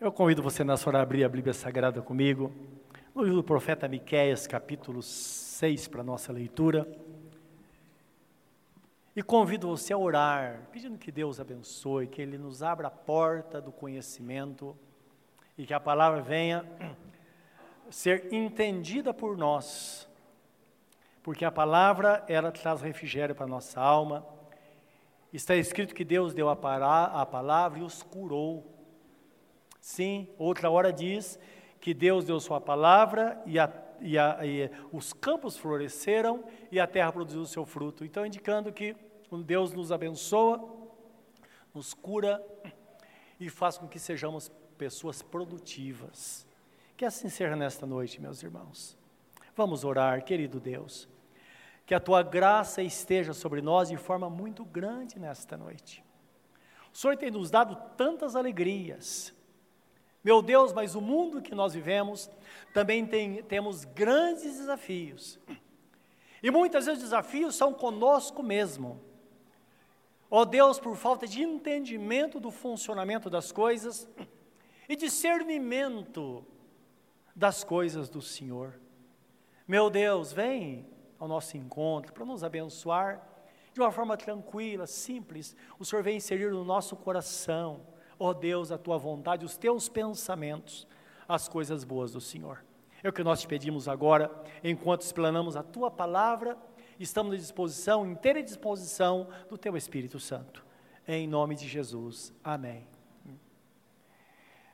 Eu convido você nessa hora a abrir a Bíblia Sagrada comigo, no livro do profeta Miqueias, capítulo 6, para nossa leitura. E convido você a orar, pedindo que Deus abençoe, que Ele nos abra a porta do conhecimento e que a palavra venha ser entendida por nós, porque a palavra, ela traz refrigério para a nossa alma. Está escrito que Deus deu a palavra e os curou. Sim, outra hora diz que Deus deu sua palavra e, a, e, a, e os campos floresceram e a terra produziu o seu fruto. Então, indicando que Deus nos abençoa, nos cura e faz com que sejamos pessoas produtivas. Que assim seja nesta noite, meus irmãos. Vamos orar, querido Deus. Que a tua graça esteja sobre nós de forma muito grande nesta noite. O Senhor tem nos dado tantas alegrias, meu Deus, mas o mundo que nós vivemos também tem, temos grandes desafios. E muitas vezes os desafios são conosco mesmo. Ó oh Deus, por falta de entendimento do funcionamento das coisas e discernimento das coisas do Senhor. Meu Deus, vem ao nosso encontro para nos abençoar de uma forma tranquila, simples. O Senhor vem inserir no nosso coração ó Deus, a tua vontade, os teus pensamentos, as coisas boas do Senhor. É o que nós te pedimos agora, enquanto explanamos a tua palavra, estamos à disposição, inteira disposição do teu Espírito Santo. Em nome de Jesus. Amém.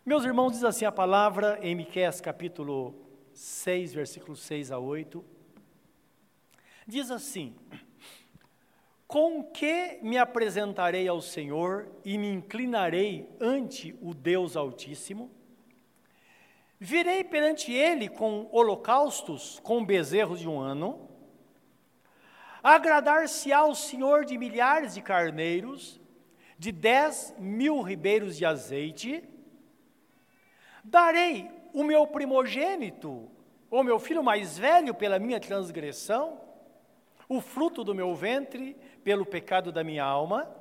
Meus irmãos, diz assim a palavra em Miqueias capítulo 6, versículos 6 a 8. Diz assim: com que me apresentarei ao Senhor e me inclinarei ante o Deus Altíssimo? Virei perante ele com holocaustos, com bezerros de um ano? Agradar-se ao Senhor de milhares de carneiros, de dez mil ribeiros de azeite? Darei o meu primogênito, ou meu filho mais velho, pela minha transgressão? o fruto do meu ventre pelo pecado da minha alma.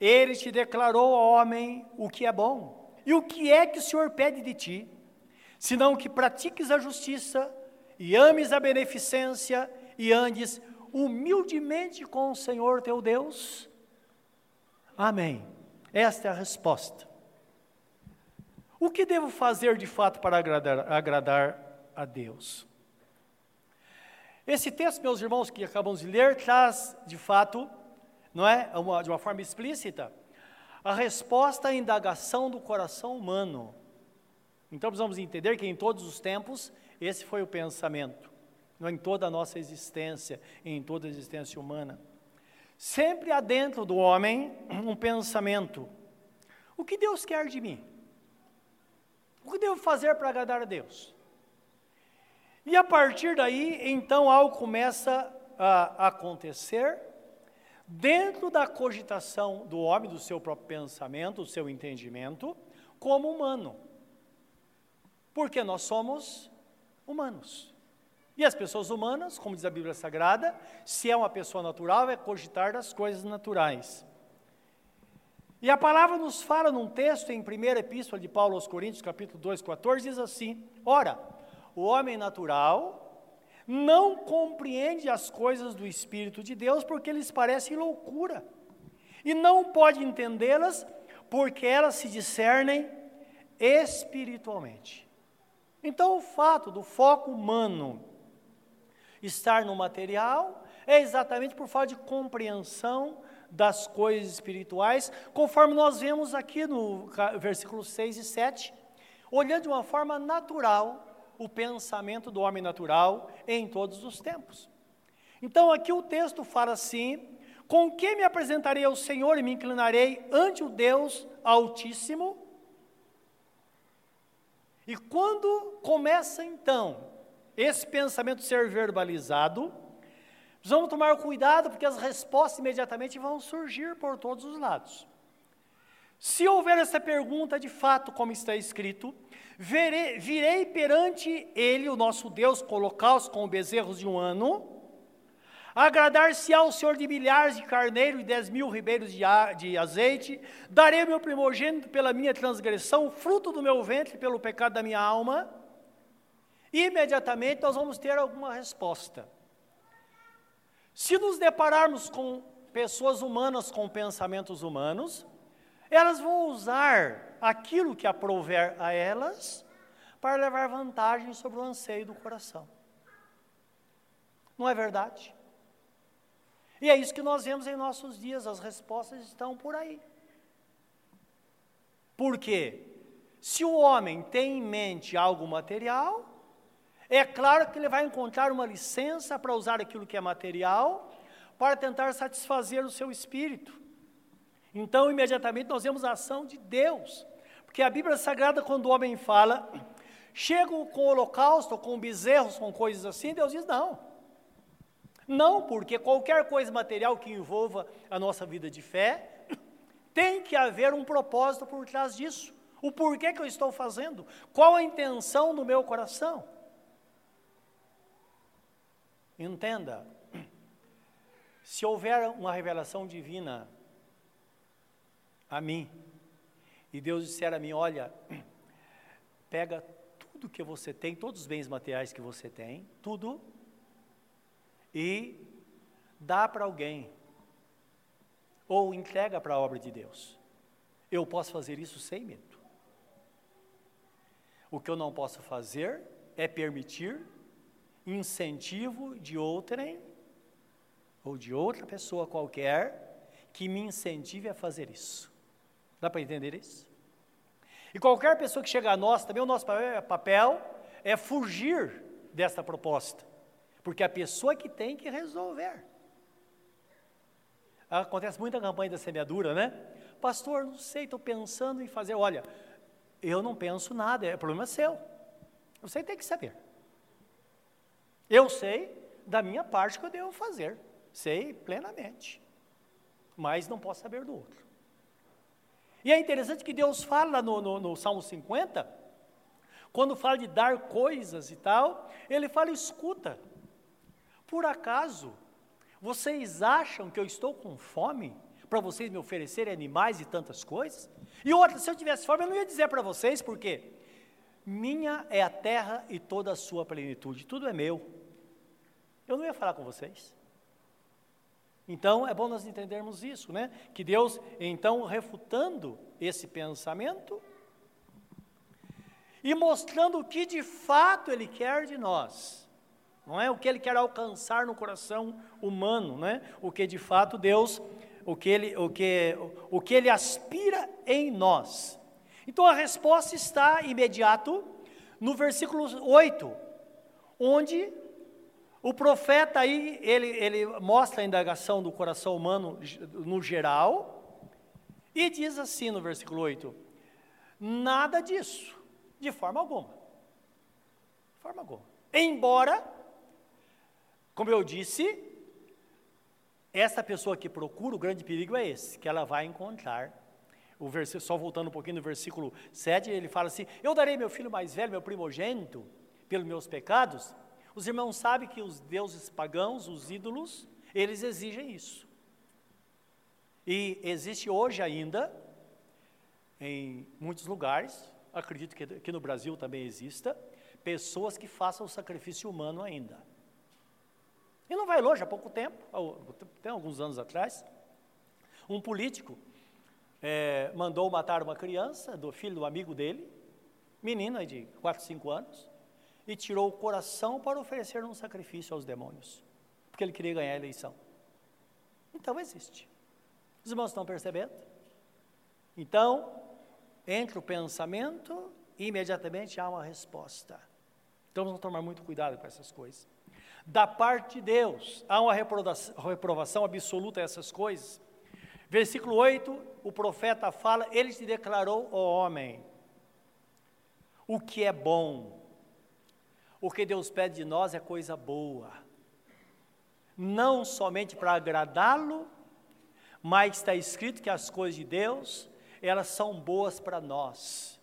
Ele te declarou, homem, o que é bom. E o que é que o Senhor pede de ti? Senão que pratiques a justiça e ames a beneficência e andes humildemente com o Senhor teu Deus. Amém. Esta é a resposta. O que devo fazer de fato para agradar, agradar a Deus? Esse texto, meus irmãos, que acabamos de ler, traz, de fato, não é, uma, de uma forma explícita, a resposta à indagação do coração humano. Então precisamos entender que em todos os tempos esse foi o pensamento, não é, em toda a nossa existência, em toda a existência humana. Sempre há dentro do homem um pensamento: o que Deus quer de mim? O que devo fazer para agradar a Deus? E a partir daí, então, algo começa a acontecer dentro da cogitação do homem, do seu próprio pensamento, do seu entendimento, como humano. Porque nós somos humanos. E as pessoas humanas, como diz a Bíblia Sagrada, se é uma pessoa natural, é cogitar das coisas naturais. E a palavra nos fala num texto em 1 Epístola de Paulo aos Coríntios, capítulo 2, 14, diz assim: Ora, o homem natural não compreende as coisas do Espírito de Deus porque lhes parecem loucura, e não pode entendê-las porque elas se discernem espiritualmente. Então, o fato do foco humano estar no material é exatamente por falta de compreensão das coisas espirituais, conforme nós vemos aqui no versículos 6 e 7, olhando de uma forma natural o pensamento do homem natural em todos os tempos. Então aqui o texto fala assim: Com que me apresentarei ao Senhor e me inclinarei ante o Deus Altíssimo? E quando começa então esse pensamento ser verbalizado, vamos tomar cuidado porque as respostas imediatamente vão surgir por todos os lados. Se houver essa pergunta de fato, como está escrito, verei, virei perante ele, o nosso Deus, colocá-los com bezerros de um ano, Agradar-se ao Senhor de milhares de carneiros e dez mil ribeiros de, de azeite, darei o meu primogênito pela minha transgressão, fruto do meu ventre pelo pecado da minha alma. E imediatamente nós vamos ter alguma resposta. Se nos depararmos com pessoas humanas com pensamentos humanos, elas vão usar aquilo que aprouver a elas para levar vantagem sobre o anseio do coração. Não é verdade? E é isso que nós vemos em nossos dias, as respostas estão por aí. Por quê? Se o homem tem em mente algo material, é claro que ele vai encontrar uma licença para usar aquilo que é material, para tentar satisfazer o seu espírito. Então, imediatamente, nós vemos a ação de Deus. Porque a Bíblia Sagrada, quando o homem fala, chega com holocausto, com bezerros, com coisas assim, Deus diz: não. Não, porque qualquer coisa material que envolva a nossa vida de fé, tem que haver um propósito por trás disso. O porquê que eu estou fazendo? Qual a intenção do meu coração? Entenda, se houver uma revelação divina a mim, e Deus disser a mim: olha, pega tudo que você tem, todos os bens materiais que você tem, tudo, e dá para alguém, ou entrega para a obra de Deus. Eu posso fazer isso sem medo. O que eu não posso fazer é permitir incentivo de outrem ou de outra pessoa qualquer que me incentive a fazer isso. Dá para entender isso? E qualquer pessoa que chega a nós, também o nosso papel é fugir dessa proposta. Porque a pessoa que tem que resolver. Acontece muita campanha da semeadura, né? Pastor, não sei, estou pensando em fazer. Olha, eu não penso nada, é problema seu. Você tem que saber. Eu sei da minha parte que eu devo fazer. Sei plenamente. Mas não posso saber do outro. E é interessante que Deus fala no, no, no Salmo 50, quando fala de dar coisas e tal, ele fala: escuta, por acaso, vocês acham que eu estou com fome para vocês me oferecerem animais e tantas coisas? E outra, se eu tivesse fome, eu não ia dizer para vocês, porque minha é a terra e toda a sua plenitude, tudo é meu. Eu não ia falar com vocês. Então, é bom nós entendermos isso, né? Que Deus, então, refutando esse pensamento e mostrando o que de fato Ele quer de nós não é o que ele quer alcançar no coração humano, né? O que de fato Deus, o que ele, o que, o que ele aspira em nós. Então a resposta está imediato no versículo 8, onde o profeta aí, ele, ele mostra a indagação do coração humano no geral, e diz assim no versículo 8: nada disso, de forma alguma. De forma alguma. Embora como eu disse, essa pessoa que procura, o grande perigo é esse, que ela vai encontrar. O versículo, só voltando um pouquinho no versículo 7, ele fala assim: Eu darei meu filho mais velho, meu primogênito, pelos meus pecados. Os irmãos sabem que os deuses pagãos, os ídolos, eles exigem isso. E existe hoje ainda, em muitos lugares, acredito que aqui no Brasil também exista, pessoas que façam o sacrifício humano ainda. E não vai longe, há pouco tempo, tem alguns anos atrás, um político é, mandou matar uma criança, do filho do amigo dele, menina de 4, 5 anos, e tirou o coração para oferecer um sacrifício aos demônios, porque ele queria ganhar a eleição. Então existe. Os irmãos estão percebendo? Então, entra o pensamento e imediatamente há uma resposta. Então vamos tomar muito cuidado com essas coisas da parte de Deus. Há uma reprovação absoluta a essas coisas. Versículo 8, o profeta fala: Ele te declarou, ó homem, o que é bom. O que Deus pede de nós é coisa boa. Não somente para agradá-lo, mas está escrito que as coisas de Deus, elas são boas para nós.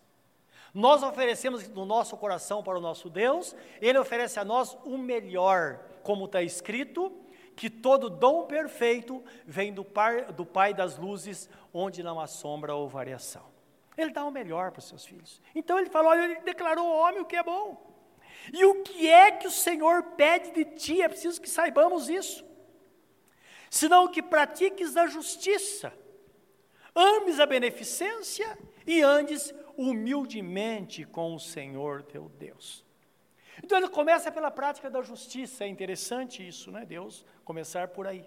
Nós oferecemos do nosso coração para o nosso Deus, Ele oferece a nós o melhor, como está escrito, que todo dom perfeito vem do, par, do Pai das luzes, onde não há sombra ou variação. Ele dá o melhor para os seus filhos. Então ele falou: ele declarou ao homem o que é bom. E o que é que o Senhor pede de ti? É preciso que saibamos isso. Senão que pratiques a justiça, ames a beneficência e andes humildemente com o Senhor teu Deus. Então ele começa pela prática da justiça, é interessante isso, né? Deus começar por aí.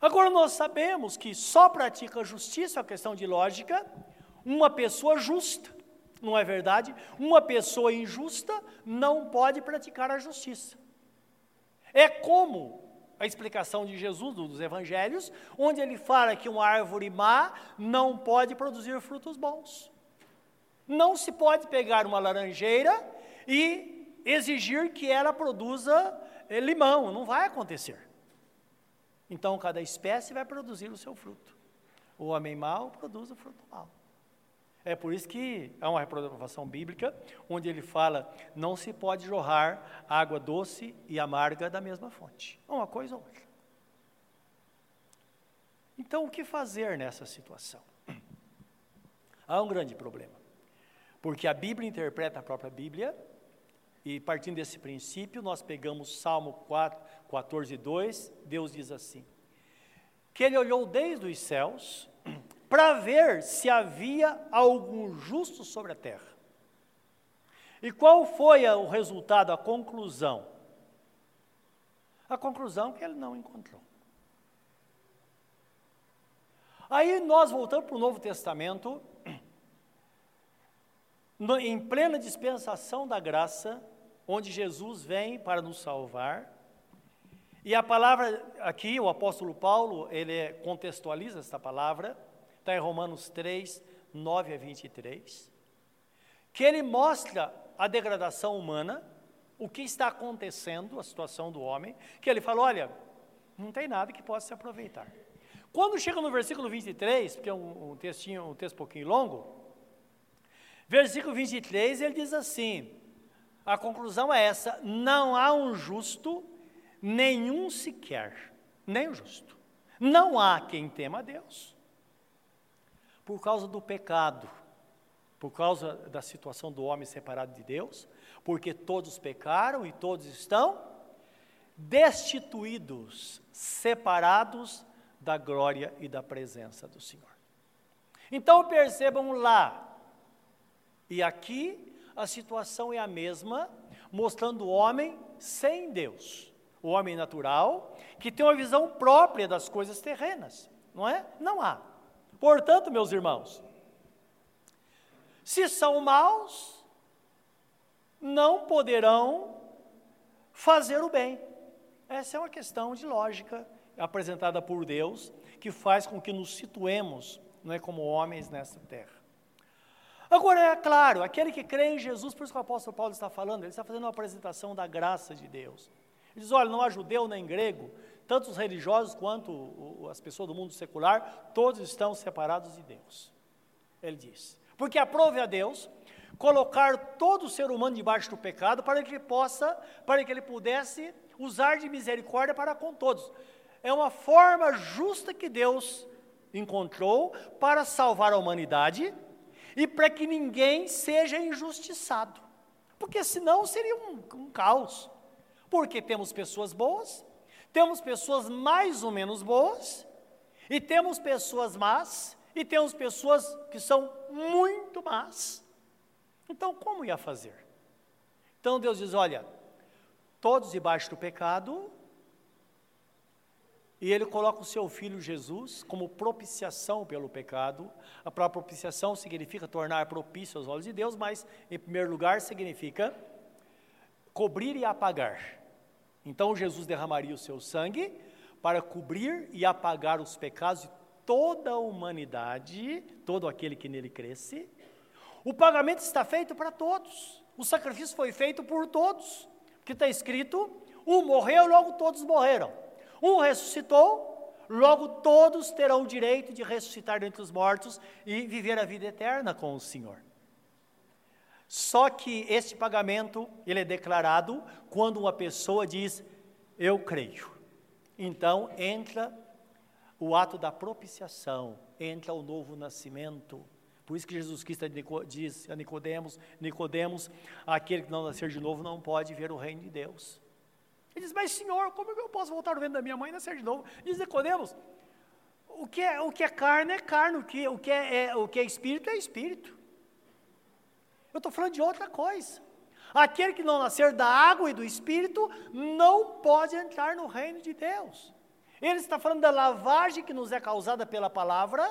Agora nós sabemos que só pratica a justiça, é uma questão de lógica, uma pessoa justa, não é verdade? Uma pessoa injusta não pode praticar a justiça. É como a explicação de Jesus dos evangelhos, onde ele fala que uma árvore má não pode produzir frutos bons. Não se pode pegar uma laranjeira e exigir que ela produza eh, limão, não vai acontecer. Então, cada espécie vai produzir o seu fruto. O homem mau produz o fruto mau. É por isso que há uma reprovação bíblica, onde ele fala: não se pode jorrar água doce e amarga da mesma fonte. Uma coisa ou outra. Então, o que fazer nessa situação? Há um grande problema. Porque a Bíblia interpreta a própria Bíblia e partindo desse princípio, nós pegamos Salmo 4, 14, 2, Deus diz assim: Que ele olhou desde os céus para ver se havia algum justo sobre a terra. E qual foi o resultado, a conclusão? A conclusão que ele não encontrou. Aí nós voltamos para o Novo Testamento, no, em plena dispensação da graça, onde Jesus vem para nos salvar. E a palavra aqui, o apóstolo Paulo, ele contextualiza esta palavra, está em Romanos 3, 9 a 23, que ele mostra a degradação humana, o que está acontecendo, a situação do homem, que ele fala, olha, não tem nada que possa se aproveitar. Quando chega no versículo 23, porque é um, um textinho, um texto um pouquinho longo, versículo 23, ele diz assim: a conclusão é essa: não há um justo, nenhum sequer, nem o justo. Não há quem tema a Deus. Por causa do pecado, por causa da situação do homem separado de Deus, porque todos pecaram e todos estão destituídos, separados da glória e da presença do Senhor. Então percebam lá e aqui a situação é a mesma, mostrando o homem sem Deus. O homem natural, que tem uma visão própria das coisas terrenas, não é? Não há. Portanto, meus irmãos, se são maus, não poderão fazer o bem. Essa é uma questão de lógica apresentada por Deus, que faz com que nos situemos, não é como homens nessa terra. Agora, é claro, aquele que crê em Jesus, por isso que o apóstolo Paulo está falando, ele está fazendo uma apresentação da graça de Deus. Ele diz: olha, não há judeu nem grego, tanto os religiosos quanto as pessoas do mundo secular, todos estão separados de Deus. Ele diz: porque aprove a Deus colocar todo o ser humano debaixo do pecado para que ele possa, para que ele pudesse usar de misericórdia para com todos. É uma forma justa que Deus encontrou para salvar a humanidade e para que ninguém seja injustiçado, porque senão seria um, um caos. Porque temos pessoas boas, temos pessoas mais ou menos boas, e temos pessoas más, e temos pessoas que são muito más. Então, como ia fazer? Então Deus diz: olha, todos debaixo do pecado, e ele coloca o seu filho Jesus como propiciação pelo pecado. A própria propiciação significa tornar propício aos olhos de Deus, mas, em primeiro lugar, significa cobrir e apagar. Então, Jesus derramaria o seu sangue para cobrir e apagar os pecados de toda a humanidade, todo aquele que nele cresce. O pagamento está feito para todos. O sacrifício foi feito por todos. Que está escrito: um morreu, logo todos morreram. Um ressuscitou, logo todos terão o direito de ressuscitar dentre os mortos e viver a vida eterna com o Senhor. Só que este pagamento, ele é declarado quando uma pessoa diz, eu creio. então entra o ato da propiciação, entra o novo nascimento. Por isso que Jesus Cristo diz a Nicodemos, Nicodemos, aquele que não nascer de novo não pode ver o reino de Deus. Ele diz, mas Senhor, como é que eu posso voltar ao ventre da minha mãe e nascer de novo? Diz Nicodemos, o que é, o que é carne é carne, o que, o, que é, é, o que é espírito é espírito. Eu estou falando de outra coisa. Aquele que não nascer da água e do espírito não pode entrar no reino de Deus. Ele está falando da lavagem que nos é causada pela palavra.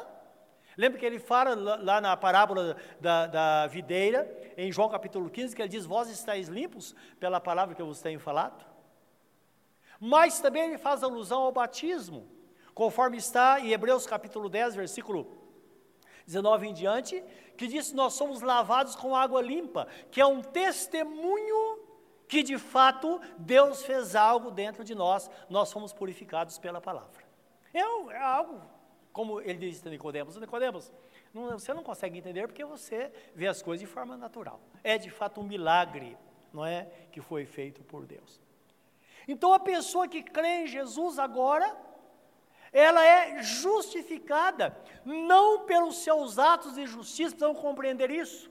Lembra que ele fala lá na parábola da, da videira, em João capítulo 15, que ele diz: Vós estáis limpos pela palavra que eu vos tenho falado? Mas também ele faz alusão ao batismo, conforme está em Hebreus capítulo 10, versículo 19 em diante, que diz nós somos lavados com água limpa, que é um testemunho que de fato Deus fez algo dentro de nós, nós fomos purificados pela palavra. É, é algo, como ele disse a Nicodemos, Nicodemos, você não consegue entender porque você vê as coisas de forma natural. É de fato um milagre, não é, que foi feito por Deus. Então a pessoa que crê em Jesus agora, ela é justificada, não pelos seus atos de justiça, precisam compreender isso.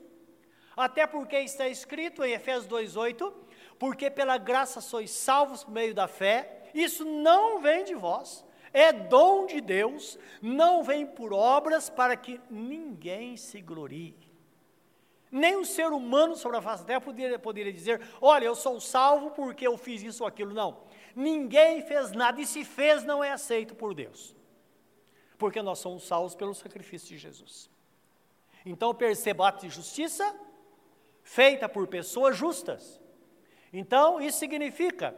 Até porque está escrito em Efésios 2,8: porque pela graça sois salvos por meio da fé, isso não vem de vós, é dom de Deus, não vem por obras para que ninguém se glorie. Nem um ser humano sobre a face da terra poderia, poderia dizer: Olha, eu sou salvo porque eu fiz isso ou aquilo. Não. Ninguém fez nada, e se fez, não é aceito por Deus. Porque nós somos salvos pelo sacrifício de Jesus. Então perceba ato de justiça feita por pessoas justas. Então, isso significa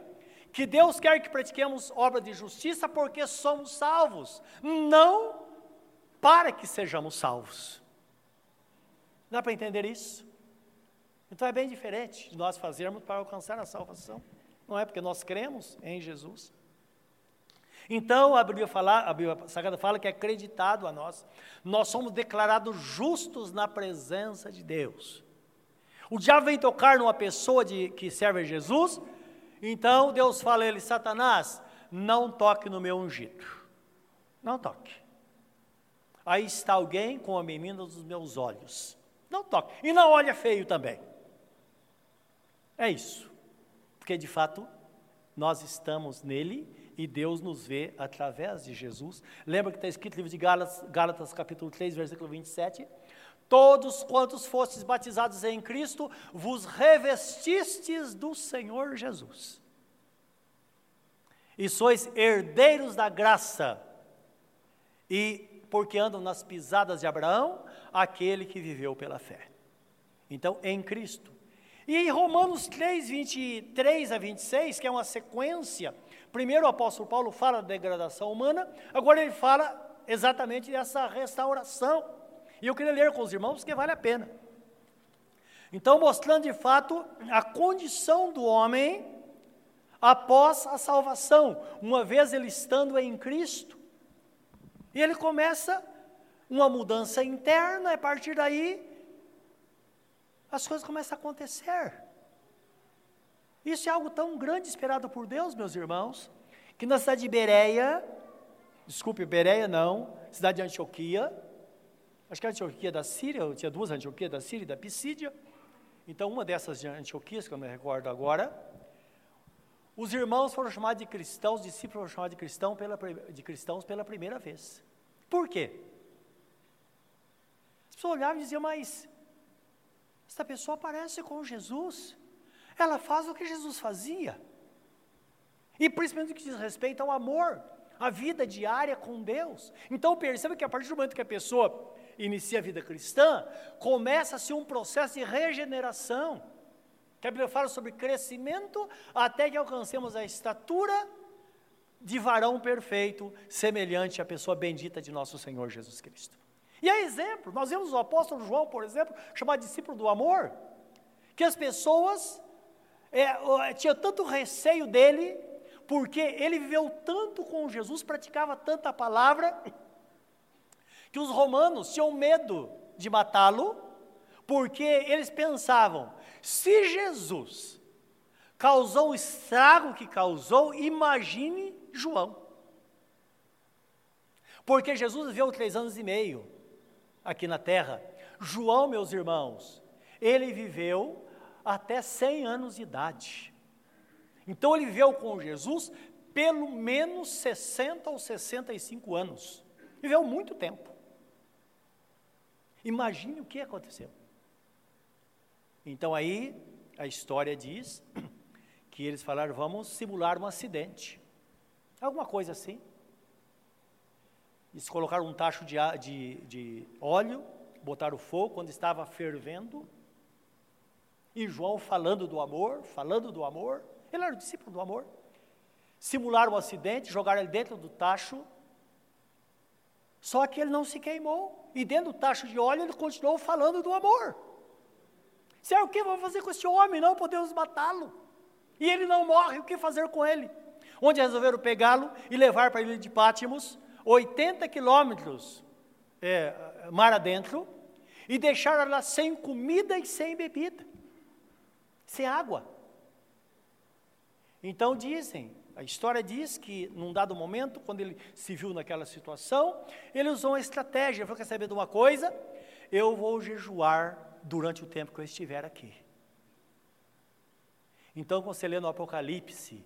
que Deus quer que pratiquemos obra de justiça porque somos salvos, não para que sejamos salvos. Dá para entender isso? Então é bem diferente de nós fazermos para alcançar a salvação. Não é porque nós cremos em Jesus. Então a Bíblia, fala, a Bíblia Sagrada fala que é acreditado a nós. Nós somos declarados justos na presença de Deus. O diabo vem tocar numa pessoa de, que serve a Jesus, então Deus fala a ele, Satanás, não toque no meu ungido. Não toque. Aí está alguém com a menina dos meus olhos. Não toque. E não olha feio também. É isso. Porque de fato nós estamos nele e Deus nos vê através de Jesus. Lembra que está escrito no livro de Gálatas, Gálatas capítulo 3, versículo 27? Todos quantos fostes batizados em Cristo, vos revestistes do Senhor Jesus. E sois herdeiros da graça, e porque andam nas pisadas de Abraão, aquele que viveu pela fé. Então, em Cristo, e em Romanos 3, 23 a 26, que é uma sequência, primeiro o apóstolo Paulo fala da degradação humana, agora ele fala exatamente dessa restauração. E eu queria ler com os irmãos porque vale a pena. Então, mostrando de fato a condição do homem após a salvação, uma vez ele estando em Cristo. E ele começa uma mudança interna, a partir daí as coisas começam a acontecer. Isso é algo tão grande esperado por Deus, meus irmãos, que na cidade de Bereia, desculpe, Bereia não, cidade de Antioquia, acho que a Antioquia da Síria, eu tinha duas Antioquias da Síria e da Pisídia, então uma dessas de Antioquias, que eu me recordo agora, os irmãos foram chamados de cristãos, os discípulos foram chamados de, cristão pela, de cristãos pela primeira vez. Por quê? As pessoas olhavam e diziam, mas esta pessoa parece com Jesus. Ela faz o que Jesus fazia. E principalmente o que diz respeito ao amor, à vida diária com Deus. Então perceba que a partir do momento que a pessoa inicia a vida cristã, começa-se um processo de regeneração. Que a Bíblia fala sobre crescimento até que alcancemos a estatura de varão perfeito, semelhante à pessoa bendita de nosso Senhor Jesus Cristo. E é exemplo, nós vemos o apóstolo João, por exemplo, chamado discípulo do amor, que as pessoas é, tinham tanto receio dele, porque ele viveu tanto com Jesus, praticava tanta palavra, que os romanos tinham medo de matá-lo, porque eles pensavam: se Jesus causou o estrago que causou, imagine João. Porque Jesus viveu três anos e meio aqui na terra. João, meus irmãos, ele viveu até 100 anos de idade. Então ele viveu com Jesus pelo menos 60 ou 65 anos. Viveu muito tempo. Imagine o que aconteceu. Então aí a história diz que eles falaram: vamos simular um acidente. Alguma coisa assim. Eles colocaram um tacho de, de, de óleo, botaram fogo quando estava fervendo. E João falando do amor, falando do amor. Ele era o discípulo do amor. Simularam um acidente, jogaram ele dentro do tacho. Só que ele não se queimou. E dentro do tacho de óleo ele continuou falando do amor. Se é o que vamos fazer com esse homem? Não podemos matá-lo. E ele não morre, o que fazer com ele? Onde resolveram pegá-lo e levar para a ilha de Pátimos, 80 quilômetros é, mar adentro, e deixaram lá sem comida e sem bebida, sem água. Então dizem, a história diz que num dado momento, quando ele se viu naquela situação, ele usou uma estratégia, falou, quer saber de uma coisa? Eu vou jejuar durante o tempo que eu estiver aqui. Então, quando você lê no Apocalipse,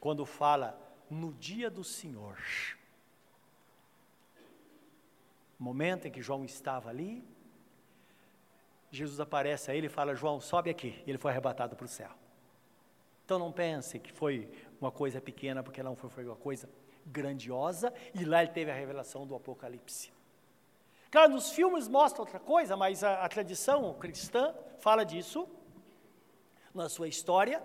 quando fala no dia do Senhor, momento em que João estava ali, Jesus aparece a ele e fala: João, sobe aqui. E ele foi arrebatado para o céu. Então não pense que foi uma coisa pequena, porque não foi, foi uma coisa grandiosa, e lá ele teve a revelação do Apocalipse. Claro, nos filmes mostra outra coisa, mas a, a tradição cristã fala disso, na sua história,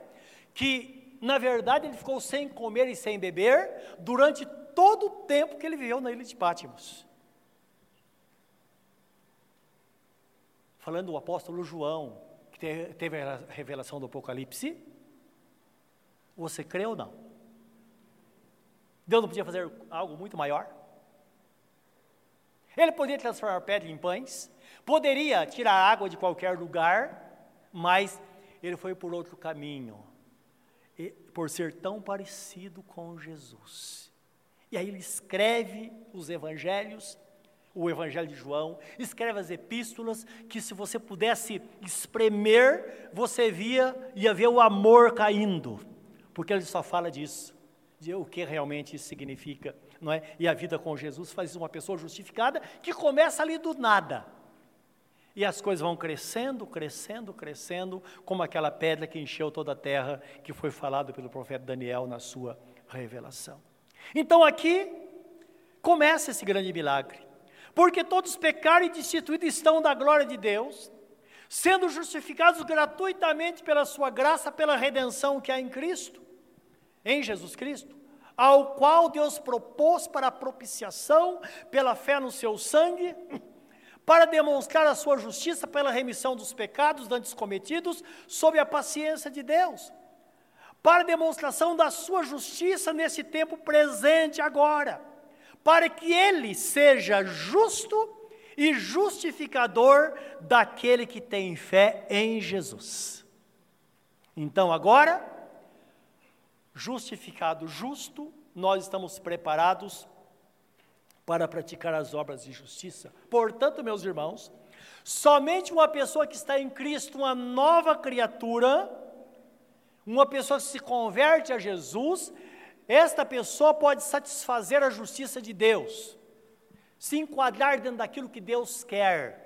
que na verdade ele ficou sem comer e sem beber durante todo o tempo que ele viveu na ilha de Pátimos. Falando do apóstolo João, que teve a revelação do Apocalipse, você crê ou não? Deus não podia fazer algo muito maior? Ele poderia transformar pedra em pães, poderia tirar água de qualquer lugar, mas ele foi por outro caminho, por ser tão parecido com Jesus. E aí ele escreve os evangelhos, o evangelho de João, escreve as epístolas, que se você pudesse espremer, você via, ia ver o amor caindo porque ele só fala disso, de o que realmente isso significa, não é? E a vida com Jesus faz uma pessoa justificada que começa ali do nada. E as coisas vão crescendo, crescendo, crescendo, como aquela pedra que encheu toda a terra, que foi falado pelo profeta Daniel na sua revelação. Então aqui começa esse grande milagre. Porque todos pecaram e destituídos estão da glória de Deus, sendo justificados gratuitamente pela sua graça, pela redenção que há em Cristo em Jesus Cristo, ao qual Deus propôs para propiciação pela fé no seu sangue, para demonstrar a sua justiça pela remissão dos pecados antes cometidos, sob a paciência de Deus, para demonstração da sua justiça nesse tempo presente agora, para que ele seja justo e justificador daquele que tem fé em Jesus. Então agora, justificado justo, nós estamos preparados para praticar as obras de justiça. Portanto, meus irmãos, somente uma pessoa que está em Cristo, uma nova criatura, uma pessoa que se converte a Jesus, esta pessoa pode satisfazer a justiça de Deus, se enquadrar dentro daquilo que Deus quer.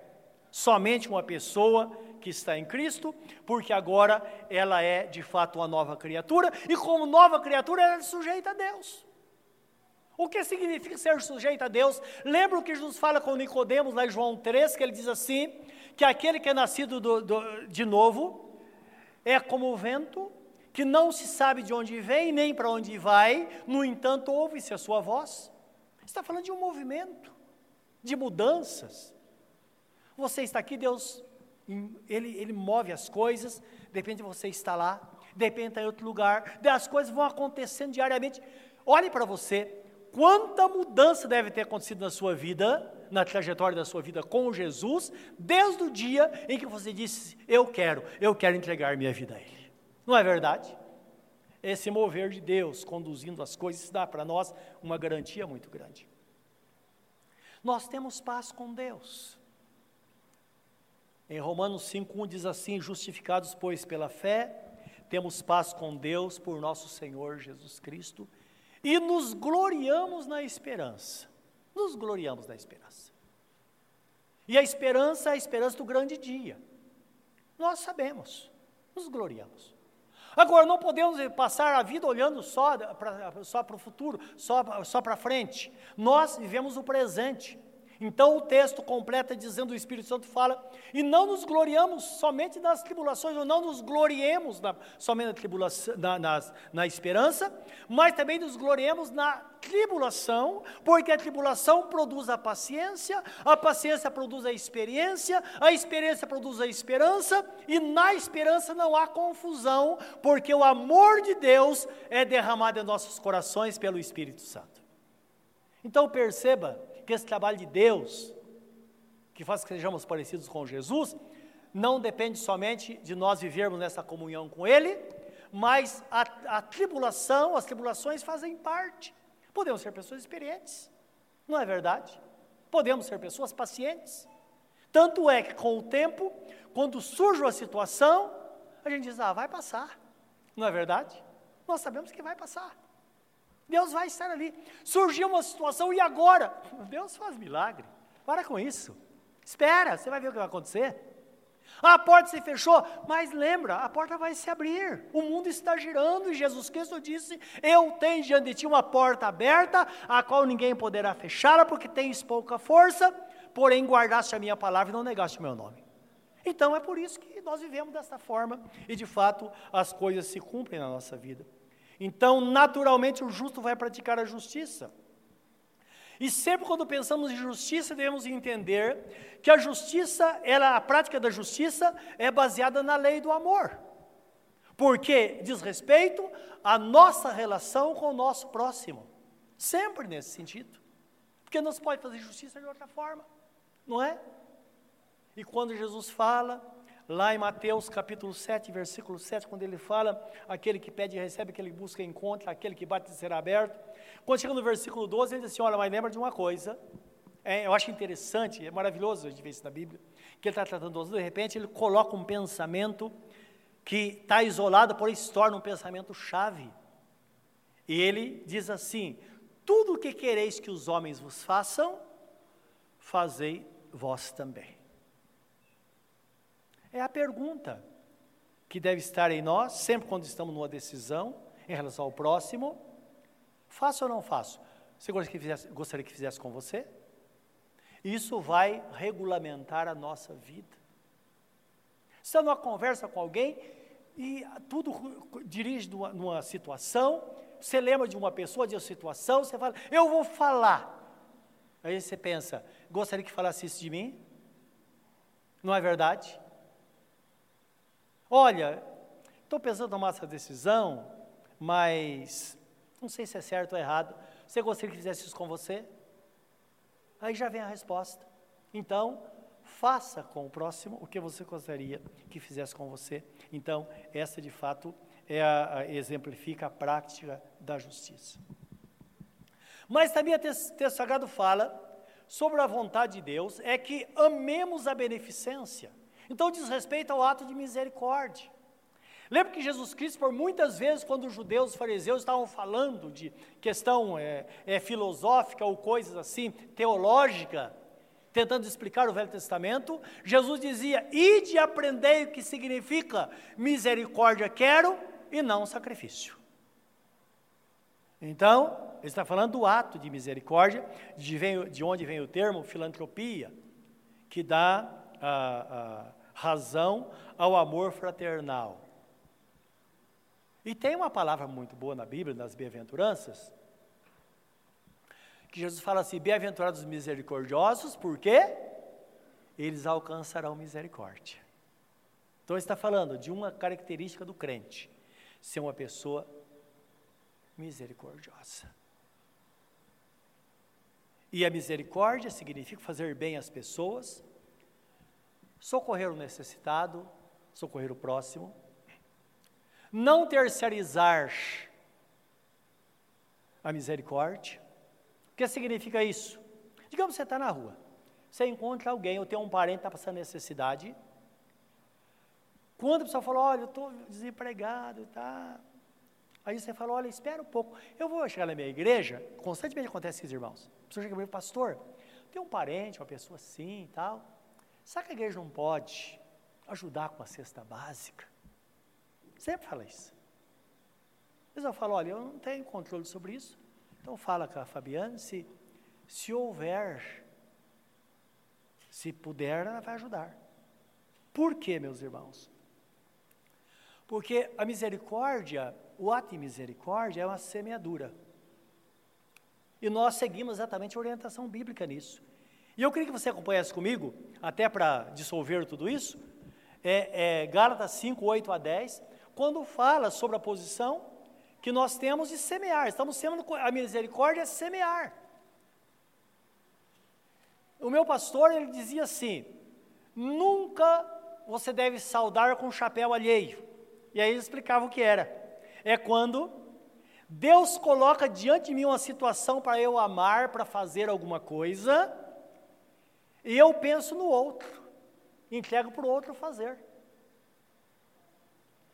Somente uma pessoa que está em Cristo, porque agora ela é de fato uma nova criatura, e como nova criatura ela é sujeita a Deus. O que significa ser sujeito a Deus? Lembra o que Jesus fala com Nicodemos lá em João 3, que ele diz assim, que aquele que é nascido do, do, de novo é como o vento, que não se sabe de onde vem nem para onde vai, no entanto ouve-se a sua voz. Está falando de um movimento, de mudanças. Você está aqui, Deus ele, ele move as coisas, de você estar lá, de estar em outro lugar, as coisas vão acontecendo diariamente. Olhe para você, quanta mudança deve ter acontecido na sua vida, na trajetória da sua vida com Jesus, desde o dia em que você disse: Eu quero, eu quero entregar minha vida a Ele. Não é verdade? esse mover de Deus conduzindo as coisas, dá para nós uma garantia muito grande. Nós temos paz com Deus. Em Romanos 5,1 diz assim: Justificados, pois, pela fé, temos paz com Deus por nosso Senhor Jesus Cristo e nos gloriamos na esperança. Nos gloriamos na esperança. E a esperança é a esperança do grande dia. Nós sabemos, nos gloriamos. Agora, não podemos passar a vida olhando só para só o futuro, só, só para frente. Nós vivemos o presente. Então o texto completa dizendo, o Espírito Santo fala, e não nos gloriamos somente nas tribulações, ou não nos gloriemos na, somente na, tribulação, na, na, na esperança, mas também nos gloriemos na tribulação, porque a tribulação produz a paciência, a paciência produz a experiência, a experiência produz a esperança, e na esperança não há confusão, porque o amor de Deus é derramado em nossos corações pelo Espírito Santo. Então perceba que esse trabalho de Deus, que faz que sejamos parecidos com Jesus, não depende somente de nós vivermos nessa comunhão com Ele, mas a, a tribulação, as tribulações fazem parte. Podemos ser pessoas experientes, não é verdade? Podemos ser pessoas pacientes. Tanto é que com o tempo, quando surge uma situação, a gente diz, ah, vai passar, não é verdade? Nós sabemos que vai passar. Deus vai estar ali. Surgiu uma situação e agora? Deus faz milagre. Para com isso. Espera, você vai ver o que vai acontecer. A porta se fechou, mas lembra, a porta vai se abrir. O mundo está girando e Jesus Cristo disse: Eu tenho diante de ti uma porta aberta, a qual ninguém poderá fechá-la, porque tens pouca força, porém guardaste a minha palavra e não negaste o meu nome. Então é por isso que nós vivemos dessa forma e de fato as coisas se cumprem na nossa vida. Então, naturalmente, o justo vai praticar a justiça. E sempre quando pensamos em justiça, devemos entender que a justiça, ela, a prática da justiça é baseada na lei do amor. Porque diz respeito à nossa relação com o nosso próximo. Sempre nesse sentido. Porque não se pode fazer justiça de outra forma, não é? E quando Jesus fala lá em Mateus capítulo 7, versículo 7, quando ele fala, aquele que pede recebe, aquele que busca encontra, aquele que bate será aberto. Quando chega no versículo 12, ele diz assim, olha, mas lembra de uma coisa, é, eu acho interessante, é maravilhoso a gente ver isso na Bíblia, que ele está tratando, de repente ele coloca um pensamento que está isolado, porém se torna um pensamento chave. E ele diz assim, tudo o que quereis que os homens vos façam, fazei vós também. É a pergunta que deve estar em nós, sempre quando estamos numa decisão em relação ao próximo: faço ou não faço? Você gostaria que fizesse, gostaria que fizesse com você? Isso vai regulamentar a nossa vida. Você está numa conversa com alguém e tudo dirige numa, numa situação, você lembra de uma pessoa, de uma situação, você fala, eu vou falar. Aí você pensa, gostaria que falasse isso de mim? Não é verdade? Olha, estou pensando em tomar essa decisão, mas não sei se é certo ou errado. Você gostaria que fizesse isso com você? Aí já vem a resposta. Então, faça com o próximo o que você gostaria que fizesse com você. Então, essa de fato é a, a, exemplifica a prática da justiça. Mas também o texto sagrado fala sobre a vontade de Deus, é que amemos a beneficência. Então diz respeito ao ato de misericórdia. Lembra que Jesus Cristo, por muitas vezes, quando os judeus, os fariseus estavam falando de questão é, é, filosófica ou coisas assim, teológica, tentando explicar o Velho Testamento, Jesus dizia: Ide e aprendei o que significa misericórdia quero e não sacrifício. Então, ele está falando do ato de misericórdia, de, vem, de onde vem o termo filantropia, que dá a, a razão ao amor fraternal. E tem uma palavra muito boa na Bíblia, nas bem-aventuranças, que Jesus fala assim: bem-aventurados os misericordiosos, porque eles alcançarão misericórdia. Então está falando de uma característica do crente, ser uma pessoa misericordiosa. E a misericórdia significa fazer bem às pessoas, socorrer o necessitado, socorrer o próximo. Não terceirizar a misericórdia. O que significa isso? Digamos que você está na rua, você encontra alguém ou tem um parente que está passando necessidade. Quando a pessoa fala, olha, eu estou desempregado, tá? Aí você fala, olha, espera um pouco, eu vou chegar na minha igreja, constantemente acontece isso, irmãos. A pessoa chega para mim, pastor, tem um parente, uma pessoa assim e tal. Sabe que a igreja não pode ajudar com a cesta básica? Sempre fala isso. Mas eu falo, olha, eu não tenho controle sobre isso. Então fala com a Fabiana, se, se houver, se puder, ela vai ajudar. Por quê, meus irmãos? Porque a misericórdia, o ato de misericórdia é uma semeadura. E nós seguimos exatamente a orientação bíblica nisso. E eu queria que você acompanhasse comigo, até para dissolver tudo isso, é, é Gálatas 5, 8 a 10, quando fala sobre a posição que nós temos de semear. Estamos sendo a misericórdia é semear. O meu pastor, ele dizia assim: nunca você deve saudar com chapéu alheio. E aí ele explicava o que era. É quando Deus coloca diante de mim uma situação para eu amar, para fazer alguma coisa, e eu penso no outro, entrego para o outro fazer.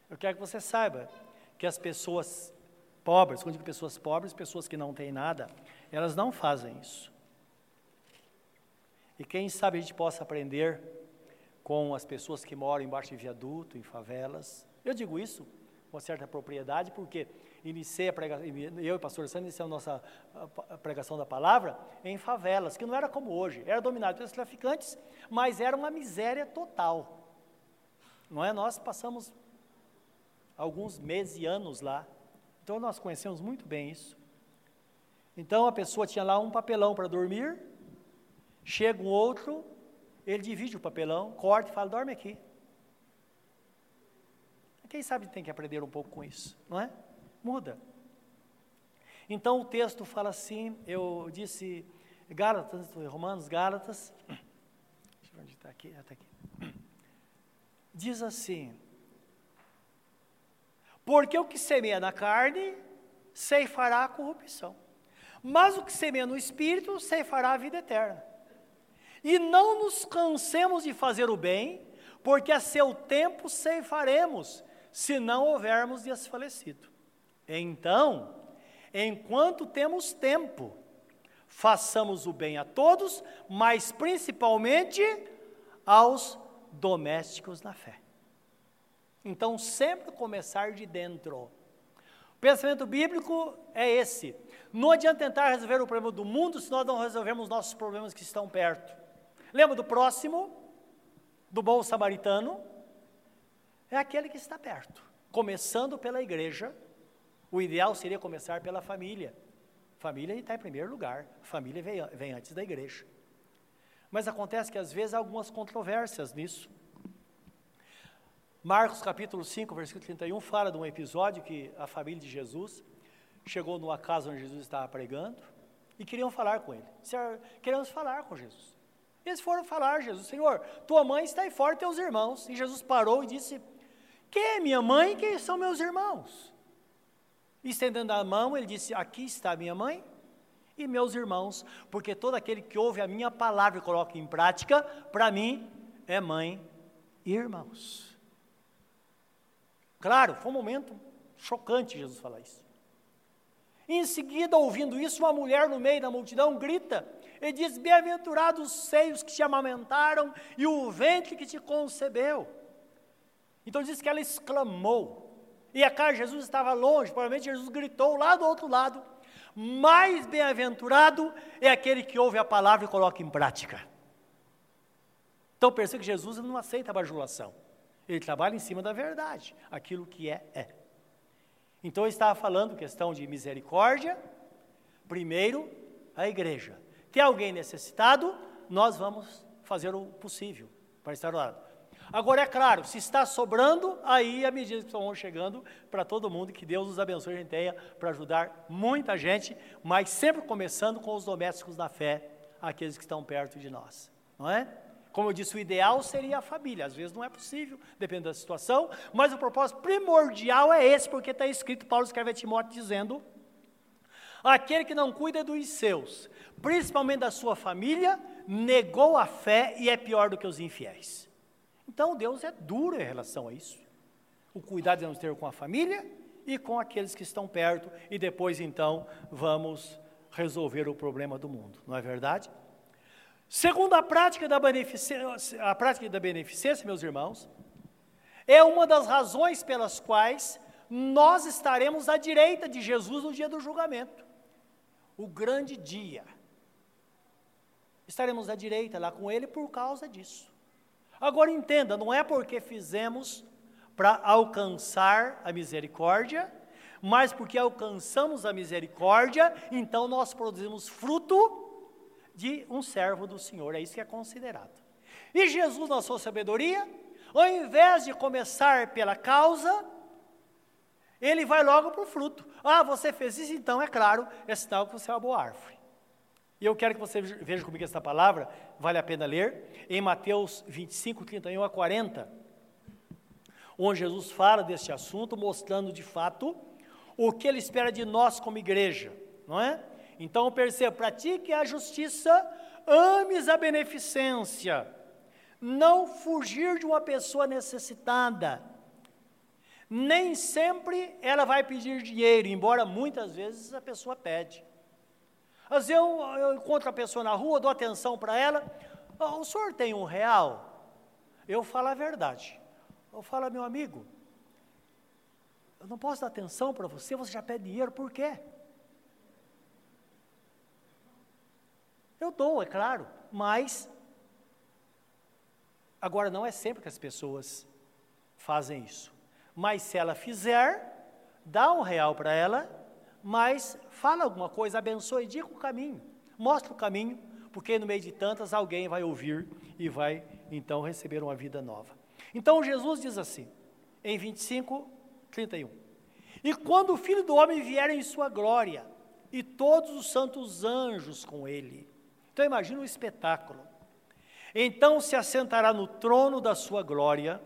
Eu quero que você saiba que as pessoas pobres, quando digo pessoas pobres, pessoas que não têm nada, elas não fazem isso. E quem sabe a gente possa aprender com as pessoas que moram embaixo de viaduto, em favelas. Eu digo isso com certa propriedade, porque iniciei a pregação, eu e o pastor Sandro iniciamos nossa pregação da palavra em favelas, que não era como hoje, era dominado pelos traficantes, mas era uma miséria total. Não é? Nós passamos alguns meses e anos lá. Então nós conhecemos muito bem isso. Então a pessoa tinha lá um papelão para dormir, chega um outro, ele divide o papelão, corta e fala: dorme aqui. Quem sabe tem que aprender um pouco com isso, não é? Muda. Então o texto fala assim, eu disse Gálatas, Romanos, Gálatas, deixa eu ver onde está aqui, até aqui. Diz assim, porque o que semeia na carne, ceifará a corrupção. Mas o que semeia no espírito, ceifará a vida eterna. E não nos cansemos de fazer o bem, porque a seu tempo ceifaremos, se não houvermos desfalecido. Então, enquanto temos tempo, façamos o bem a todos, mas principalmente aos domésticos na fé. Então, sempre começar de dentro. O pensamento bíblico é esse. Não adianta tentar resolver o problema do mundo se nós não resolvermos nossos problemas que estão perto. Lembra do próximo, do bom samaritano? É aquele que está perto. Começando pela igreja, o ideal seria começar pela família. Família está em primeiro lugar, família vem, vem antes da igreja. Mas acontece que às vezes há algumas controvérsias nisso. Marcos capítulo 5, versículo 31, fala de um episódio que a família de Jesus chegou numa casa onde Jesus estava pregando e queriam falar com ele. Queremos falar com Jesus. Eles foram falar, Jesus, Senhor, tua mãe está aí fora, teus irmãos. E Jesus parou e disse: Quem é minha mãe e quem são meus irmãos? Estendendo a mão, ele disse: Aqui está minha mãe e meus irmãos, porque todo aquele que ouve a minha palavra e coloca em prática, para mim é mãe e irmãos. Claro, foi um momento chocante Jesus falar isso. Em seguida, ouvindo isso, uma mulher no meio da multidão grita e diz: Bem-aventurados os seios que te amamentaram e o ventre que te concebeu. Então diz que ela exclamou. E a cara de Jesus estava longe, provavelmente Jesus gritou lá do outro lado: Mais bem-aventurado é aquele que ouve a palavra e coloca em prática. Então perceba que Jesus não aceita a bajulação. Ele trabalha em cima da verdade, aquilo que é, é. Então eu estava falando questão de misericórdia. Primeiro, a igreja. Tem alguém necessitado, nós vamos fazer o possível para estar do lado. Agora, é claro, se está sobrando, aí a medida que estão chegando para todo mundo, que Deus nos abençoe, a gente tenha para ajudar muita gente, mas sempre começando com os domésticos da fé, aqueles que estão perto de nós, não é? Como eu disse, o ideal seria a família. Às vezes não é possível, depende da situação, mas o propósito primordial é esse, porque está escrito, Paulo escreve a Timóteo dizendo: aquele que não cuida dos seus, principalmente da sua família, negou a fé e é pior do que os infiéis. Então Deus é duro em relação a isso. O cuidado devemos ter com a família e com aqueles que estão perto, e depois então vamos resolver o problema do mundo, não é verdade? Segundo a prática da beneficência, a prática da beneficência, meus irmãos, é uma das razões pelas quais nós estaremos à direita de Jesus no dia do julgamento. O grande dia. Estaremos à direita lá com ele por causa disso. Agora entenda, não é porque fizemos para alcançar a misericórdia, mas porque alcançamos a misericórdia, então nós produzimos fruto de um servo do Senhor, é isso que é considerado. E Jesus, na sua sabedoria, ao invés de começar pela causa, ele vai logo para o fruto. Ah, você fez isso, então é claro, é sinal que você é uma boa árvore. E eu quero que você veja comigo essa palavra, vale a pena ler, em Mateus 25, 31 a 40 onde Jesus fala desse assunto, mostrando de fato o que ele espera de nós como igreja, não é? Então perceba, pratique a justiça, ames a beneficência, não fugir de uma pessoa necessitada. Nem sempre ela vai pedir dinheiro, embora muitas vezes a pessoa pede. Às vezes eu, eu encontro a pessoa na rua, dou atenção para ela, oh, o senhor tem um real? Eu falo a verdade. Eu falo, meu amigo, eu não posso dar atenção para você, você já pede dinheiro, por quê? Eu dou, é claro, mas agora não é sempre que as pessoas fazem isso. Mas se ela fizer, dá um real para ela, mas fala alguma coisa, abençoe, diga o caminho, mostra o caminho, porque no meio de tantas alguém vai ouvir e vai então receber uma vida nova. Então Jesus diz assim, em 25, 31. E quando o Filho do Homem vier em sua glória, e todos os santos anjos com ele. Então imagina um espetáculo. Então se assentará no trono da sua glória,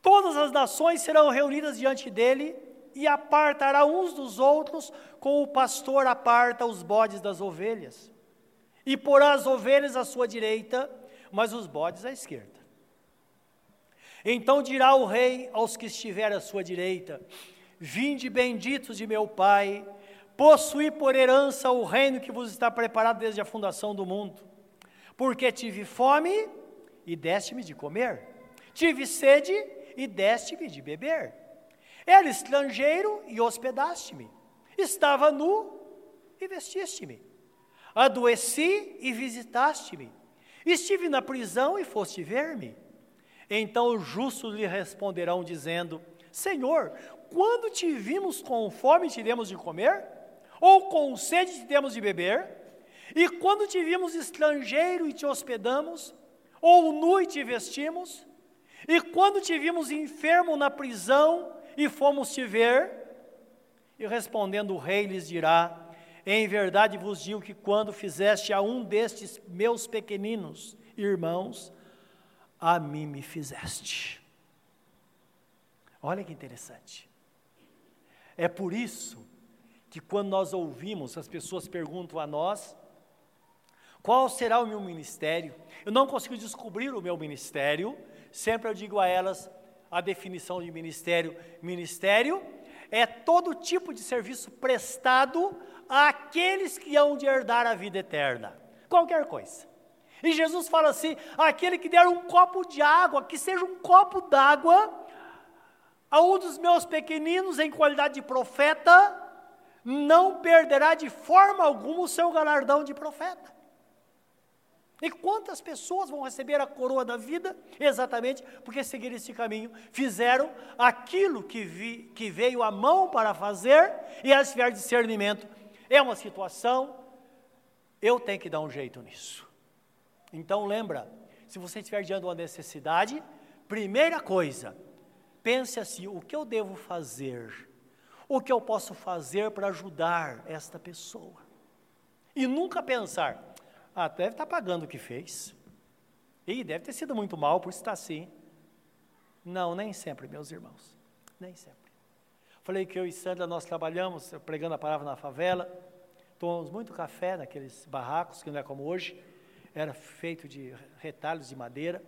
todas as nações serão reunidas diante dele, e apartará uns dos outros, como o pastor aparta os bodes das ovelhas. E porá as ovelhas à sua direita, mas os bodes à esquerda. Então dirá o rei aos que estiver à sua direita: Vinde benditos de meu Pai, possuí por herança o reino que vos está preparado desde a fundação do mundo. Porque tive fome e deste-me de comer, tive sede e deste-me de beber. Era estrangeiro e hospedaste-me, estava nu e vestiste-me, adoeci e visitaste-me, estive na prisão e foste ver-me. Então os justos lhe responderão, dizendo: Senhor, quando te vimos com fome te demos de comer? Ou com sede te demos de beber? E quando te vimos estrangeiro e te hospedamos? Ou nu e te vestimos? E quando te vimos enfermo na prisão e fomos te ver? E respondendo o rei lhes dirá: Em verdade vos digo que quando fizeste a um destes meus pequeninos irmãos, a mim me fizeste. Olha que interessante. É por isso que quando nós ouvimos, as pessoas perguntam a nós, qual será o meu ministério? Eu não consigo descobrir o meu ministério, sempre eu digo a elas a definição de ministério. Ministério é todo tipo de serviço prestado àqueles que hão de herdar a vida eterna. Qualquer coisa. E Jesus fala assim: aquele que der um copo de água, que seja um copo d'água, a um dos meus pequeninos em qualidade de profeta, não perderá de forma alguma o seu galardão de profeta. E quantas pessoas vão receber a coroa da vida? Exatamente porque seguiram esse caminho, fizeram aquilo que, vi, que veio a mão para fazer, e elas tiveram discernimento. É uma situação, eu tenho que dar um jeito nisso. Então lembra, se você estiver diante de uma necessidade, primeira coisa, pense assim: o que eu devo fazer? O que eu posso fazer para ajudar esta pessoa? E nunca pensar, ah, deve estar pagando o que fez. E deve ter sido muito mal por estar assim. Não, nem sempre, meus irmãos. Nem sempre. Falei que eu e Sandra nós trabalhamos pregando a palavra na favela. Tomamos muito café naqueles barracos, que não é como hoje. Era feito de retalhos de madeira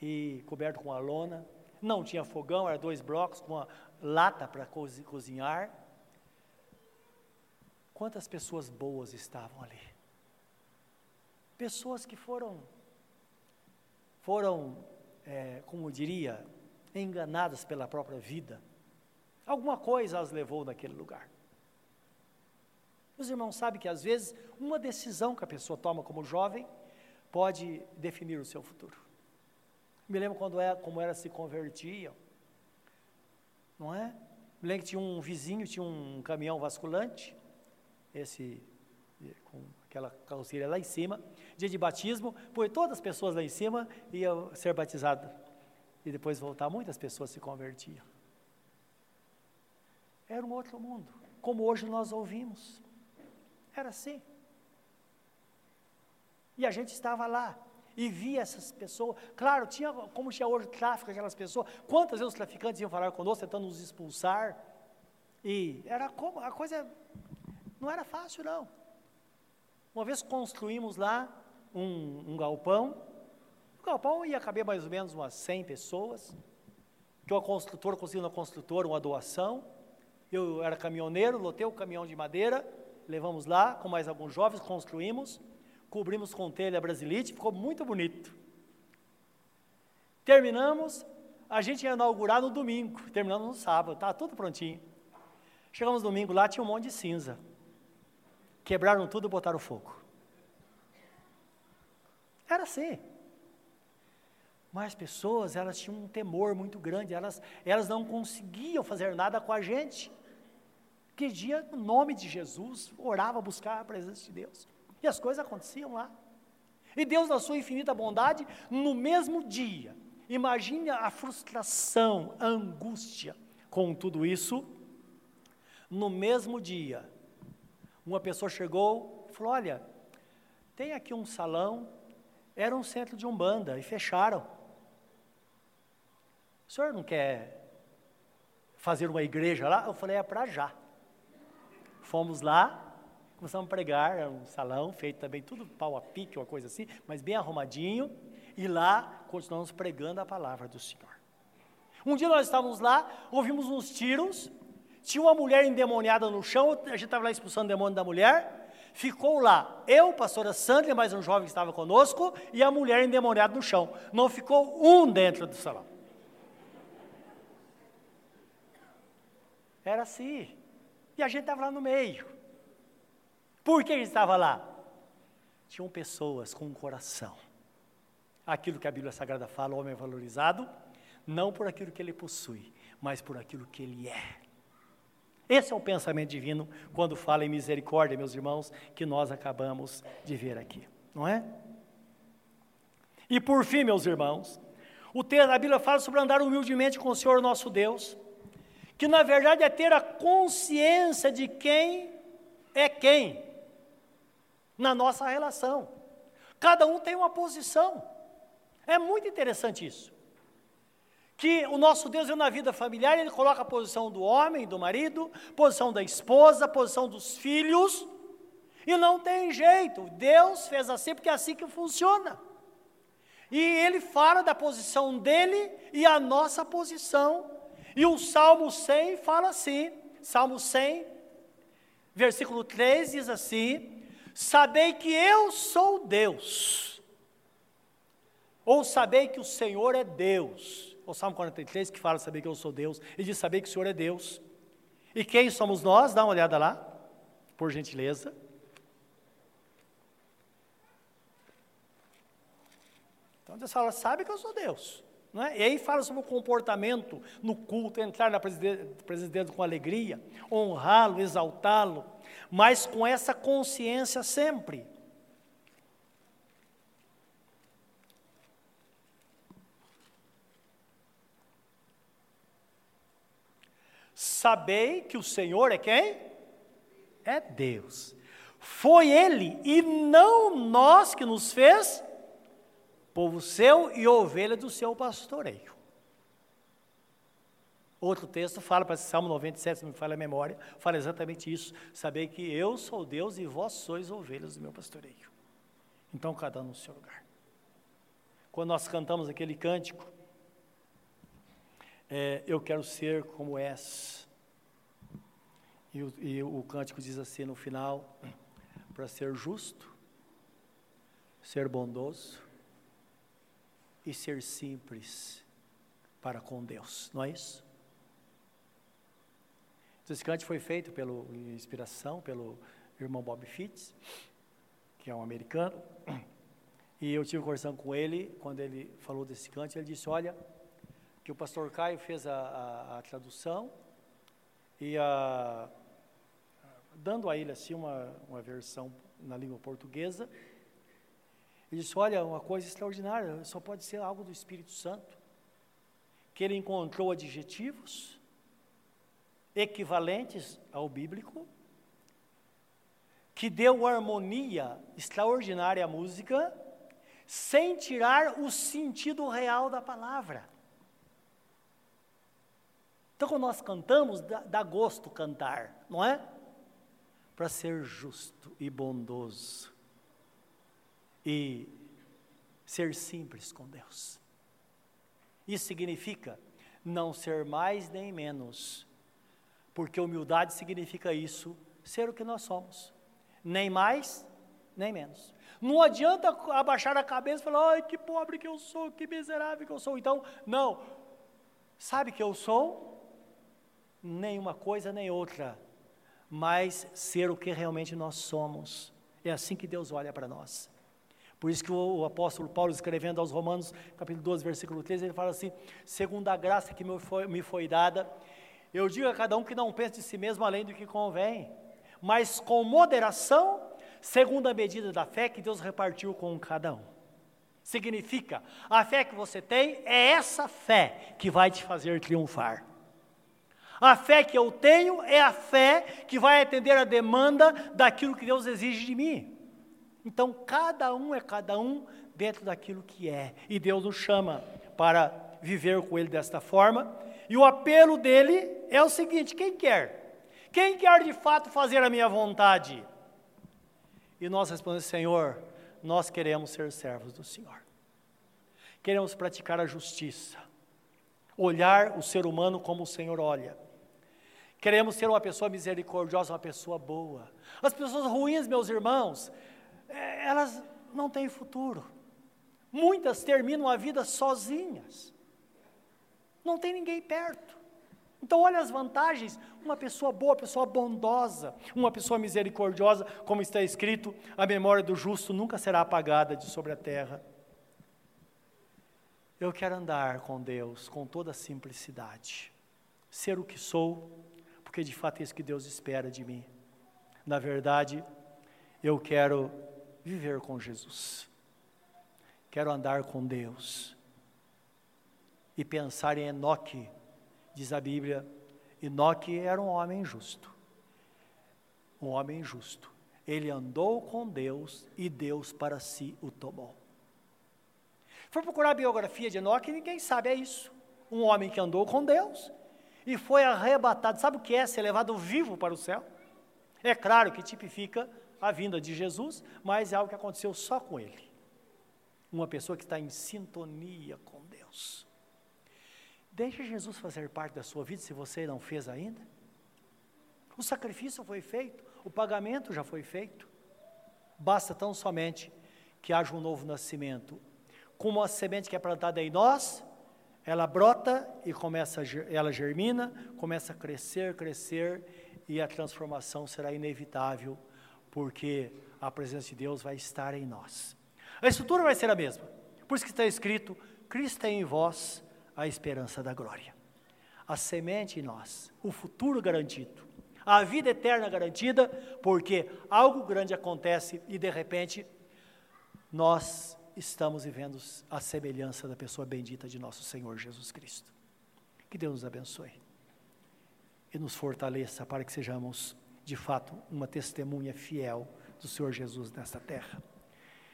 e coberto com a lona. Não tinha fogão, era dois blocos com uma lata para cozinhar. Quantas pessoas boas estavam ali? Pessoas que foram, foram, é, como diria, enganadas pela própria vida. Alguma coisa as levou naquele lugar. Os irmãos sabem que às vezes uma decisão que a pessoa toma como jovem pode definir o seu futuro. Me lembro quando era, como era se convertiam, não é? Me lembro que tinha um vizinho, tinha um caminhão vasculante, esse com aquela carroceria lá em cima, dia de batismo, por todas as pessoas lá em cima iam ser batizadas. E depois voltar, muitas pessoas se convertiam. Era um outro mundo, como hoje nós ouvimos. Era assim. E a gente estava lá e via essas pessoas. Claro, tinha, como tinha hoje tráfico, aquelas pessoas. Quantas vezes os traficantes iam falar conosco, tentando nos expulsar. E era como, a coisa não era fácil, não. Uma vez construímos lá um, um galpão. O galpão ia caber mais ou menos umas 100 pessoas. Que o construtor conseguiu na construtora uma doação. Eu era caminhoneiro, lotei o caminhão de madeira, levamos lá com mais alguns jovens, construímos, cobrimos com telha brasilite, ficou muito bonito. Terminamos, a gente ia inaugurar no domingo, terminamos no sábado, estava tudo prontinho. Chegamos no domingo lá, tinha um monte de cinza. Quebraram tudo e botaram fogo. Era assim. Mas as pessoas, elas tinham um temor muito grande, elas, elas não conseguiam fazer nada com a gente. Que dia, no nome de Jesus, orava buscar a presença de Deus. E as coisas aconteciam lá. E Deus, na sua infinita bondade, no mesmo dia, imagine a frustração, a angústia com tudo isso. No mesmo dia, uma pessoa chegou e falou: Olha, tem aqui um salão, era um centro de umbanda e fecharam. O senhor não quer fazer uma igreja lá? Eu falei: É para já. Fomos lá, começamos a pregar, era um salão feito também, tudo pau a pique, uma coisa assim, mas bem arrumadinho, e lá continuamos pregando a palavra do Senhor. Um dia nós estávamos lá, ouvimos uns tiros, tinha uma mulher endemoniada no chão, a gente estava lá expulsando o demônio da mulher, ficou lá, eu, pastora Sandra, mais um jovem que estava conosco, e a mulher endemoniada no chão. Não ficou um dentro do salão. Era assim. E a gente estava lá no meio. Por que a gente estava lá? Tinham pessoas com um coração. Aquilo que a Bíblia Sagrada fala, o homem é valorizado, não por aquilo que ele possui, mas por aquilo que ele é. Esse é o pensamento divino quando fala em misericórdia, meus irmãos, que nós acabamos de ver aqui, não é? E por fim, meus irmãos, o texto da Bíblia fala sobre andar humildemente com o Senhor nosso Deus, que na verdade é ter a consciência de quem é quem na nossa relação. Cada um tem uma posição. É muito interessante isso que o nosso Deus, na vida familiar, ele coloca a posição do homem, do marido, posição da esposa, posição dos filhos, e não tem jeito, Deus fez assim porque é assim que funciona. E ele fala da posição dele e a nossa posição. E o Salmo 100 fala assim, Salmo 100, versículo 3 diz assim: Sabei que eu sou Deus, ou sabei que o Senhor é Deus o Salmo 43, que fala saber que eu sou Deus, e de saber que o Senhor é Deus. E quem somos nós? Dá uma olhada lá, por gentileza. Então Deus fala, sabe que eu sou Deus. Não é? E aí fala sobre o comportamento no culto, entrar na presidência com alegria, honrá-lo, exaltá-lo, mas com essa consciência sempre Sabei que o Senhor é quem? É Deus. Foi Ele e não nós que nos fez povo seu e ovelha do seu pastoreio. Outro texto fala, para Salmo 97, se me falha a memória, fala exatamente isso. Saber que eu sou Deus e vós sois ovelhas do meu pastoreio. Então, cada um no seu lugar. Quando nós cantamos aquele cântico, é, eu quero ser como és. E o, e o cântico diz assim no final: para ser justo, ser bondoso e ser simples para com Deus, não é isso? Então, esse cântico foi feito pelo inspiração pelo irmão Bob Fitts, que é um americano, e eu tive conversando com ele quando ele falou desse cântico, ele disse: olha que o pastor Caio fez a, a, a tradução e a, dando a ele assim uma, uma versão na língua portuguesa. Ele disse: Olha, uma coisa extraordinária, só pode ser algo do Espírito Santo. Que ele encontrou adjetivos equivalentes ao bíblico, que deu harmonia extraordinária à música, sem tirar o sentido real da palavra. Então, quando nós cantamos, dá, dá gosto cantar, não é? Para ser justo e bondoso e ser simples com Deus. Isso significa não ser mais nem menos, porque humildade significa isso, ser o que nós somos, nem mais nem menos. Não adianta abaixar a cabeça e falar, ai que pobre que eu sou, que miserável que eu sou. Então, não, sabe que eu sou nem uma coisa nem outra, mas ser o que realmente nós somos. É assim que Deus olha para nós. Por isso que o, apóstolo Paulo, escrevendo aos Romanos, capítulo 12, versículo 13, ele fala assim: segundo a graça que me foi, me foi dada, eu digo a cada um que não pense de si mesmo além do que convém, mas com moderação, segundo a medida da fé que Deus repartiu com cada um. Significa, a fé que você tem é essa fé que vai te fazer triunfar. A fé que eu tenho é a fé que vai atender a demanda daquilo que Deus exige de mim. Então, cada um é cada um dentro daquilo que é. E Deus nos chama para viver com Ele desta forma. E o apelo dele é o seguinte: quem quer? Quem quer de fato fazer a minha vontade? E nós respondemos: Senhor, nós queremos ser servos do Senhor. Queremos praticar a justiça, olhar o ser humano como o Senhor olha Queremos ser uma pessoa misericordiosa, uma pessoa boa. As pessoas ruins, meus irmãos, é, elas não têm futuro. Muitas terminam a vida sozinhas. Não tem ninguém perto. Então, olha as vantagens: uma pessoa boa, uma pessoa bondosa, uma pessoa misericordiosa, como está escrito, a memória do justo nunca será apagada de sobre a terra. Eu quero andar com Deus com toda simplicidade, ser o que sou porque de fato é isso que Deus espera de mim. Na verdade, eu quero viver com Jesus, quero andar com Deus e pensar em Enoque, diz a Bíblia. Enoque era um homem justo, um homem justo. Ele andou com Deus e Deus para si o tomou. For procurar a biografia de Enoque, ninguém sabe, é isso. Um homem que andou com Deus e foi arrebatado. Sabe o que é ser levado vivo para o céu? É claro que tipifica a vinda de Jesus, mas é algo que aconteceu só com ele. Uma pessoa que está em sintonia com Deus. Deixe Jesus fazer parte da sua vida se você não fez ainda. O sacrifício foi feito, o pagamento já foi feito. Basta tão somente que haja um novo nascimento. Como a semente que é plantada em nós, ela brota e começa, ela germina, começa a crescer, crescer e a transformação será inevitável, porque a presença de Deus vai estar em nós. A estrutura vai ser a mesma. Por isso que está escrito: Cristo tem em vós a esperança da glória. A semente em nós, o futuro garantido, a vida eterna garantida, porque algo grande acontece e de repente nós estamos vivendo a semelhança da pessoa bendita de nosso Senhor Jesus Cristo. Que Deus nos abençoe e nos fortaleça para que sejamos, de fato, uma testemunha fiel do Senhor Jesus nesta terra.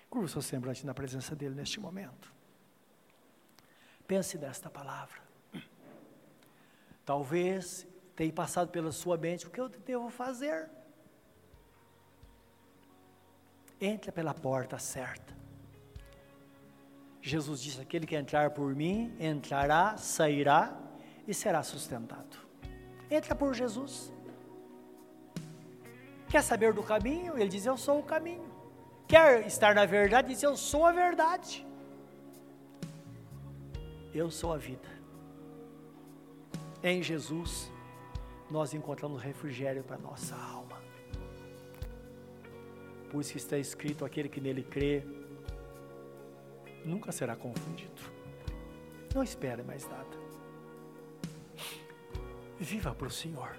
Curva o seu semblante na presença dele neste momento. Pense nesta palavra. Talvez tenha passado pela sua mente o que eu devo fazer. Entra pela porta certa. Jesus disse: Aquele que entrar por mim, entrará, sairá e será sustentado. Entra por Jesus. Quer saber do caminho? Ele diz: Eu sou o caminho. Quer estar na verdade? Diz: Eu sou a verdade. Eu sou a vida. Em Jesus, nós encontramos refrigério para nossa alma. Por isso que está escrito: aquele que nele crê, nunca será confundido. Não espere mais nada. Viva para o Senhor.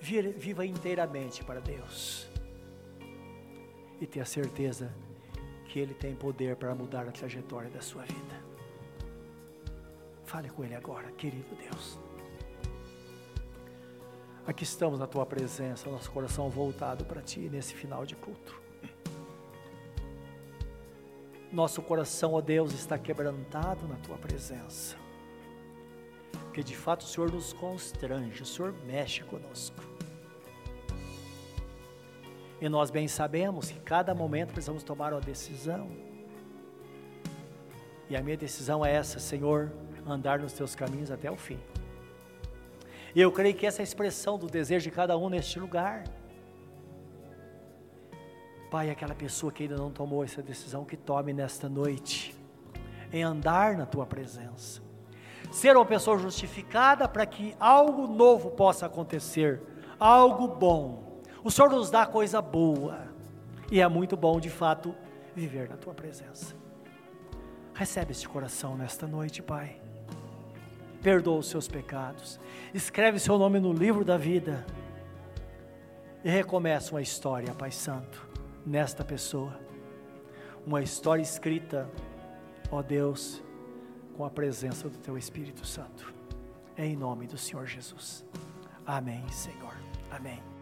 Viva inteiramente para Deus. E tenha certeza que Ele tem poder para mudar a trajetória da sua vida. Fale com Ele agora, querido Deus. Aqui estamos na Tua presença, nosso coração voltado para Ti nesse final de culto. Nosso coração, ó Deus, está quebrantado na Tua presença porque de fato o Senhor nos constrange, o Senhor mexe conosco. E nós bem sabemos que cada momento precisamos tomar uma decisão. E a minha decisão é essa, Senhor, andar nos teus caminhos até o fim. E eu creio que essa é a expressão do desejo de cada um neste lugar. Pai, aquela pessoa que ainda não tomou essa decisão, que tome nesta noite, em andar na tua presença ser uma pessoa justificada para que algo novo possa acontecer, algo bom. O Senhor nos dá coisa boa, e é muito bom de fato viver na tua presença. Recebe este coração nesta noite, Pai. Perdoa os seus pecados, escreve seu nome no livro da vida e recomeça uma história, Pai Santo, nesta pessoa. Uma história escrita, ó Deus, com a presença do Teu Espírito Santo. É em nome do Senhor Jesus. Amém, Senhor. Amém.